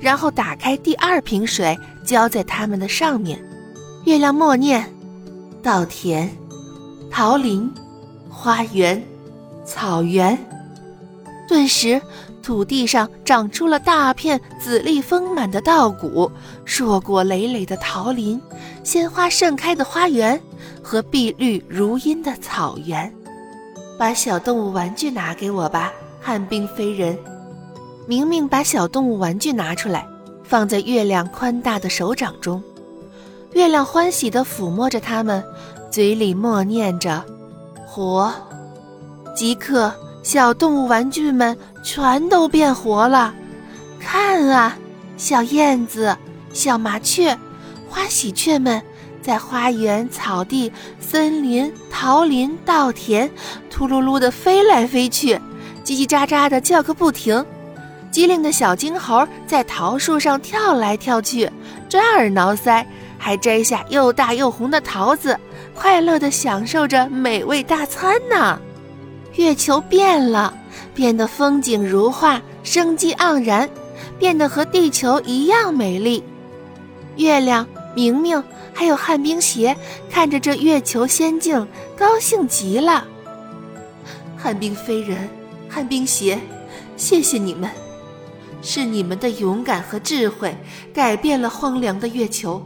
然后打开第二瓶水，浇在它们的上面。月亮默念：稻田、桃林、花园、草原。顿时，土地上长出了大片籽粒丰满的稻谷，硕果累累的桃林，鲜花盛开的花园，和碧绿如茵的草原。把小动物玩具拿给我吧，旱冰飞人。明明把小动物玩具拿出来，放在月亮宽大的手掌中。月亮欢喜地抚摸着它们，嘴里默念着：“活。”即刻。小动物玩具们全都变活了，看啊，小燕子、小麻雀、花喜鹊们在花园、草地、森林、桃林、稻田，秃噜噜地飞来飞去，叽叽喳喳地叫个不停。机灵的小金猴在桃树上跳来跳去，抓耳挠腮，还摘下又大又红的桃子，快乐地享受着美味大餐呢。月球变了，变得风景如画，生机盎然，变得和地球一样美丽。月亮、明明还有旱冰鞋看着这月球仙境，高兴极了。旱冰飞人、旱冰鞋，谢谢你们，是你们的勇敢和智慧改变了荒凉的月球。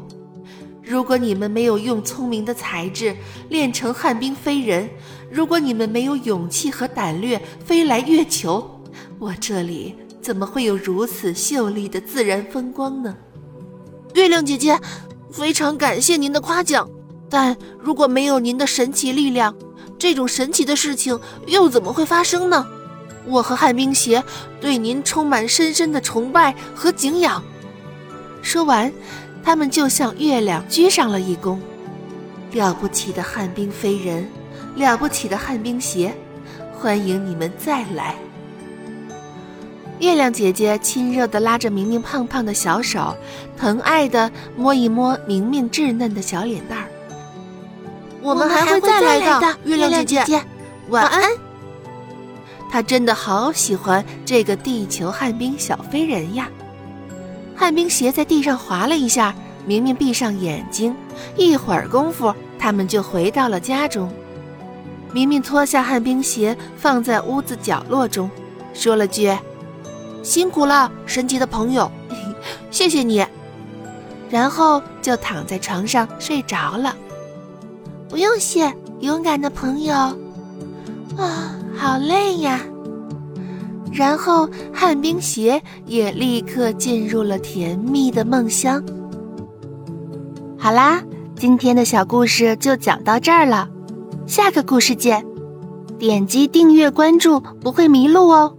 如果你们没有用聪明的才智练成旱冰飞人，如果你们没有勇气和胆略飞来月球，我这里怎么会有如此秀丽的自然风光呢？月亮姐姐，非常感谢您的夸奖，但如果没有您的神奇力量，这种神奇的事情又怎么会发生呢？我和旱冰鞋对您充满深深的崇拜和敬仰。说完。他们就向月亮鞠上了一躬，了不起的旱冰飞人，了不起的旱冰鞋，欢迎你们再来。月亮姐姐亲热地拉着明明胖胖的小手，疼爱地摸一摸明明稚嫩的小脸蛋儿。我们还会再来的，月亮姐姐，晚安。他真的好喜欢这个地球旱冰小飞人呀。旱冰鞋在地上滑了一下，明明闭上眼睛，一会儿功夫，他们就回到了家中。明明脱下旱冰鞋，放在屋子角落中，说了句：“辛苦了，神奇的朋友，谢谢你。”然后就躺在床上睡着了。不用谢，勇敢的朋友。啊，好累呀。然后，旱冰鞋也立刻进入了甜蜜的梦乡。好啦，今天的小故事就讲到这儿了，下个故事见！点击订阅关注，不会迷路哦。